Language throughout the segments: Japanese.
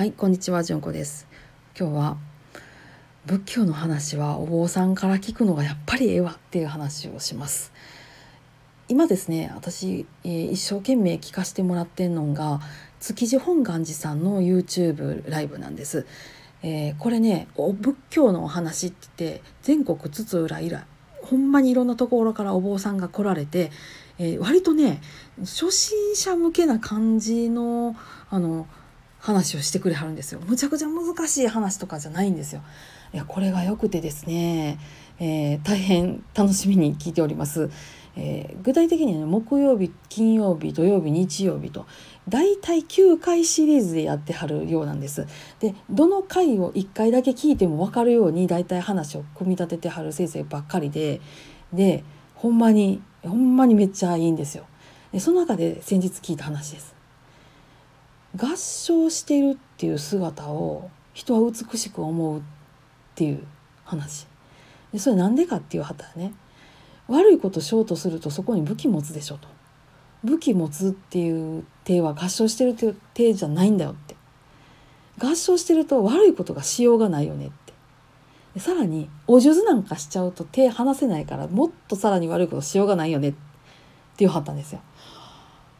はいこんにちはじゅんこです。今日は仏教の話はお坊さんから聞くのがやっぱりええわっていう話をします。今ですね私、えー、一生懸命聞かせてもらってんのが築地本願寺さんの YouTube ライブなんです、えー、これねお仏教のお話って言って全国津々浦々ほんまにいろんなところからお坊さんが来られて、えー、割とね初心者向けな感じのあの話をしてくれはるんですよ。むちゃくちゃ難しい話とかじゃないんですよ。いやこれが良くてですね、えー、大変楽しみに聞いております、えー、具体的には、ね、木曜日金曜日土曜日日曜日とだいたい9回シリーズでやってはるようなんです。でどの回を1回だけ聞いても分かるようにだいたい話を組み立ててはる先生ばっかりででほんまにほんまにめっちゃいいんですよ。でその中で先日聞いた話です。合唱しているっていう姿を人は美しく思うっていう話。でそれなんでかっていう旗ね悪いことしようとするとそこに武器持つでしょと。武器持つっていう手は合唱してるっていう手じゃないんだよって。合唱してると悪いことがしようがないよねって。でさらにお数珠なんかしちゃうと手離せないからもっとさらに悪いことしようがないよねっていうはったんですよ。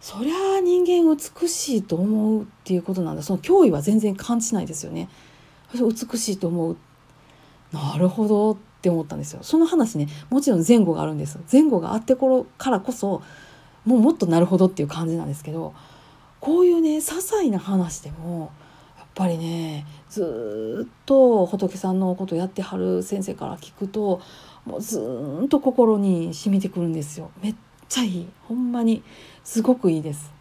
そりゃあ人間美しいと思うっていうことなんだ。その脅威は全然感じないですよね。美しいと思う。なるほどって思ったんですよ。その話ねもちろん前後があるんです前後があってころからこそもうもっとなるほどっていう感じなんですけどこういうね些細な話でもやっぱりねずっと仏さんのことやってはる先生から聞くともうずっと心に染みてくるんですよ。めっちゃいいほんまにすごくいいです。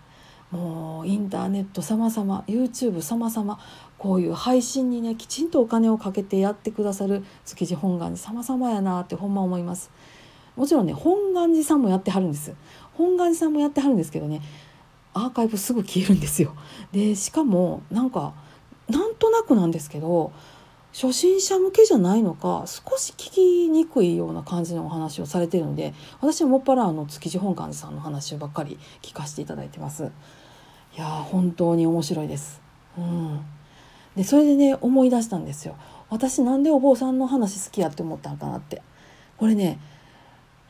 もうインターネット様々 YouTube 様々こういう配信にねきちんとお金をかけてやってくださる築地本願寺様々やなってほんま思います。もちろんね本願寺さんもやってはるんです。本願寺さんもやってはるんですけどねアーカイブすぐ消えるんですよ。でしかもなんかなんとなくなんですけど初心者向けじゃないのか少し聞きにくいような感じのお話をされてるので私はもっぱらあの築地本館さんの話ばっかり聞かせていただいてます。いや本当に面白いです。うん。でそれでね思い出したんですよ。私なんでお坊さんの話好きやって思ったんかなって。これね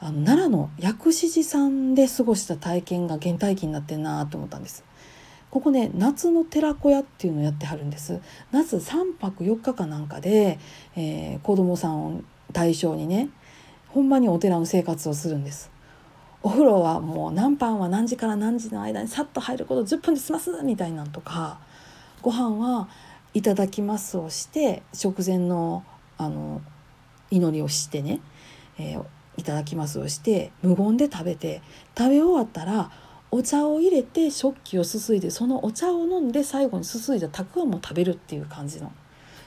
あの奈良の薬師寺さんで過ごした体験が原体験になってんなと思ったんです。ここね夏の寺子屋っていうのをやってはるんです。夏3泊4日かなんかで、えー、子供さんを対象にねほんまにお寺の生活をするんです。お風呂はもう何班は何時から何時の間にさっと入ること10分で済ますみたいなんとかご飯はいただきますをして食前のあの祈りをしてね、えー、いただきますをして無言で食べて食べ終わったらお茶を入れて食器をすすいでそのお茶を飲んで最後にすすいだたくあんも食べるっていう感じの。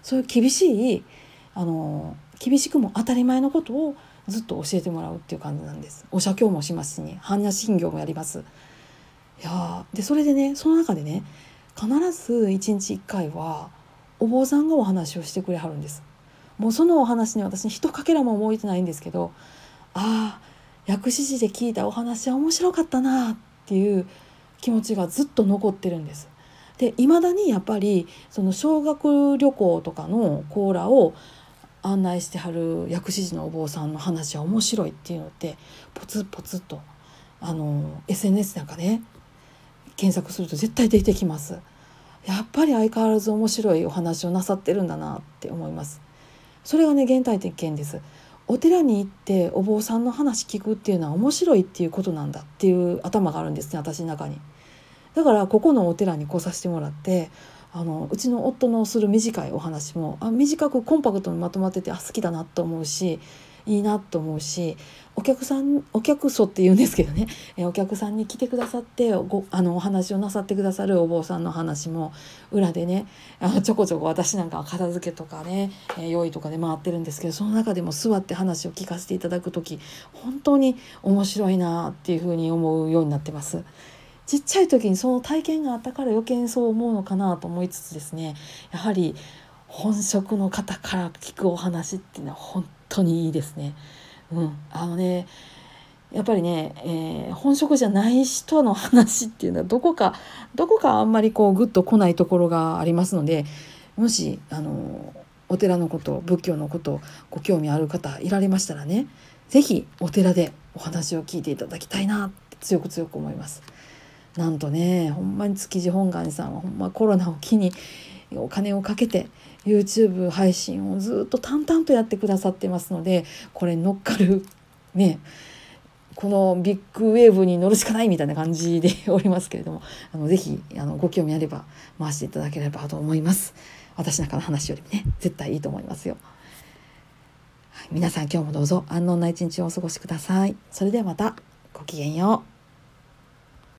そういう厳しいあの厳しくも当たり前のことをずっと教えてもらうっていう感じなんです。お写経もしますしね般若心経もやります。いやでそれでねその中でね必ず一日一回はお坊さんがお話をしてくれはるんです。もうそのお話に私一かけらも覚えてないんですけどああ薬師寺で聞いたお話は面白かったなってていう気持ちがずっと残ってるんです。で未だにやっぱりその小学旅行とかのコーラを案内してはる薬師寺のお坊さんの話は面白いっていうのってポツポツとあの SNS なんかね検索すると絶対出てきます。やっぱり相変わらず面白いお話をなさってるんだなって思います。それがね原体験です。お寺に行ってお坊さんの話聞くっていうのは面白いっていうことなんだっていう頭があるんですね私の中に。だからここのお寺に来させてもらってあのうちの夫のする短いお話もあ短くコンパクトにまとまっててあ好きだなと思うしいいなと思うしお客さんお客層って言うんですけどね えお客さんに来てくださってごあのお話をなさってくださるお坊さんの話も裏でねあのちょこちょこ私なんかは片付けとかね、え用意とかで回ってるんですけどその中でも座って話を聞かせていただく時本当に面白いなっていうふうに思うようになってます。ちっちゃい時にその体験があったから余計にそう思うのかなと思いつつですねやはり本職の方から聞くお話っていうのは本当にいいですね。うん、あのねやっぱりね、えー、本職じゃない人の話っていうのはどこかどこかあんまりこうグッと来ないところがありますのでもしあのお寺のこと仏教のことご興味ある方いられましたらね是非お寺でお話を聞いていただきたいなって強く強く思います。なんとねほんまに築地本願寺さんはほんまコロナを機にお金をかけて YouTube 配信をずっと淡々とやってくださってますのでこれ乗っかるねこのビッグウェーブに乗るしかないみたいな感じでおりますけれどもあのぜひあのご興味あれば回していただければと思います。私なんかの話よりもね絶対いいと思いますよ、はい、皆さん今日もどうぞ安穏な一日をお過ごしください。それではまたごきげんよう。